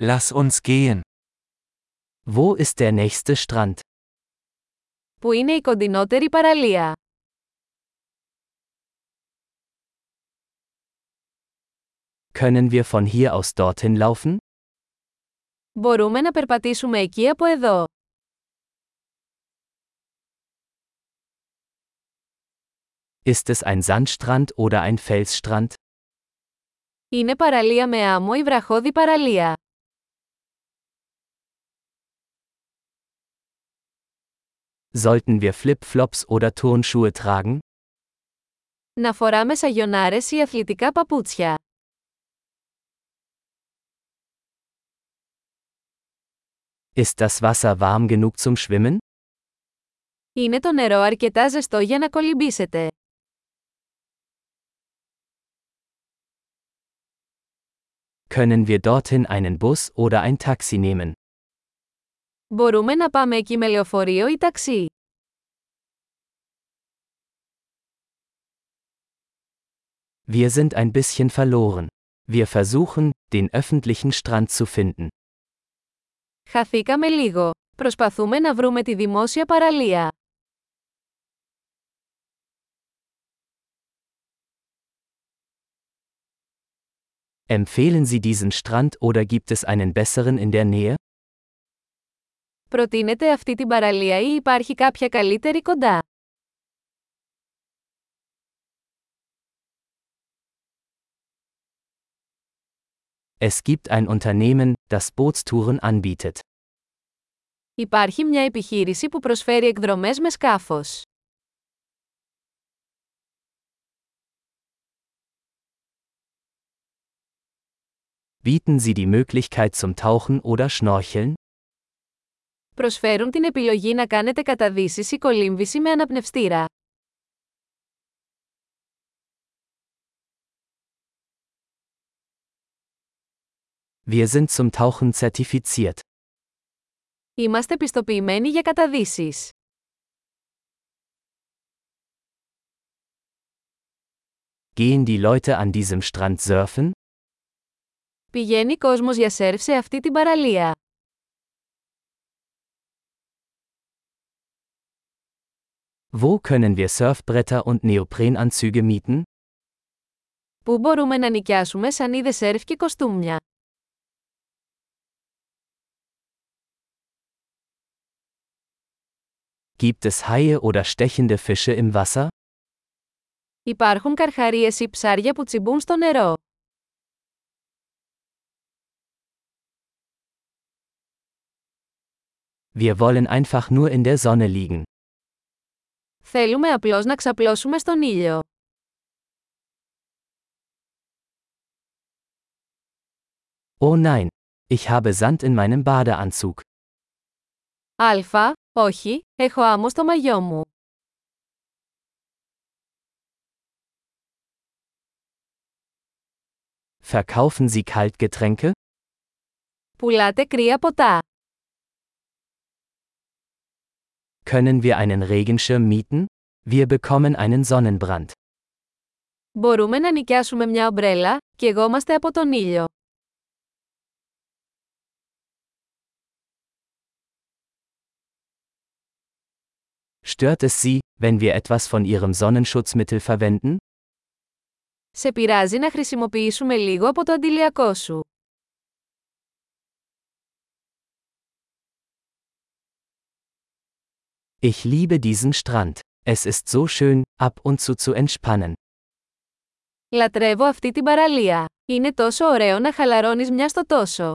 Lass uns gehen. Wo ist der nächste Strand? Πού είναι η κοντινότερη παραλία? Können wir von hier aus dorthin laufen? Μπορούμε να περπατήσουμε εκεί από εδώ. Ist es ein Sandstrand oder ein Felsstrand? Είναι παραλία με άμμο ή βραχώδη παραλία. Sollten wir Flip-Flops oder Turnschuhe tragen? Να φοράμε σαγιονάρες ή αθλητικά παπούτσια. Ist das Wasser warm genug zum Schwimmen? Είναι το νερό αρκετά ζεστό για να κολυμπήσετε. Können wir dorthin einen Bus oder ein Taxi nehmen? Μπορούμε να πάμε εκεί με λεωφορείο ή ταξί. Wir sind ein bisschen verloren. Wir versuchen, den öffentlichen Strand zu finden. Χαθήκαμε λίγο. Προσπαθούμε να βρούμε τη δημόσια παραλία. Empfehlen Sie diesen Strand oder gibt es einen besseren in der Nähe? Προτείνετε αυτή την παραλία ή υπάρχει κάποια καλύτερη κοντά. Es gibt ein Unternehmen, das Bootstouren anbietet. Υπάρχει μια επιχείρηση που προσφέρει εκδρομές με σκάφος. Bieten Sie die Möglichkeit zum Tauchen oder Schnorcheln? Προσφέρουν την επιλογή να κάνετε καταδύσεις ή κολύμβηση με αναπνευστήρα. Wir sind zum Tauchen zertifiziert. Είμαστε πιστοποιημένοι για καταδύσεις. Gehen die Leute an diesem Strand surfen? Πηγαίνει κόσμος για σερφ σε αυτή την παραλία. Wo können wir Surfbretter und Neoprenanzüge mieten? Πού μπορούμε να νοικιάσουμε σανίδες σερφ και κοστούμια. Gibt es Haie oder stechende Fische im Wasser? Υπάρχουν καρχαρίες ή ψάρια που τσιμπούν στο νερό. Wir wollen einfach nur in der Sonne liegen. Θέλουμε απλώς να ξαπλώσουμε στον ήλιο. Oh nein, ich habe Sand in meinem Badeanzug. Αλφα, όχι, έχω άμμο στο μαγιό μου. Verkaufen Sie Kaltgetränke? Πουλάτε κρύα ποτά. Können wir einen Regenschirm mieten? Wir bekommen einen Sonnenbrand. Μπορούμε να νοικιάσουμε μια ομπρέλα, και εγώμαστε από τον ήλιο. Stört es Sie, wenn wir etwas von Ihrem Sonnenschutzmittel verwenden? Σε πειράζει να χρησιμοποιήσουμε λίγο από το αντιλιακό σου. Ich liebe diesen Strand. Es ist so schön, ab und zu zu entspannen. Λατρεύω αυτή την παραλία. Είναι τόσο ωραίο να χαλαρώνεις μια στο τόσο.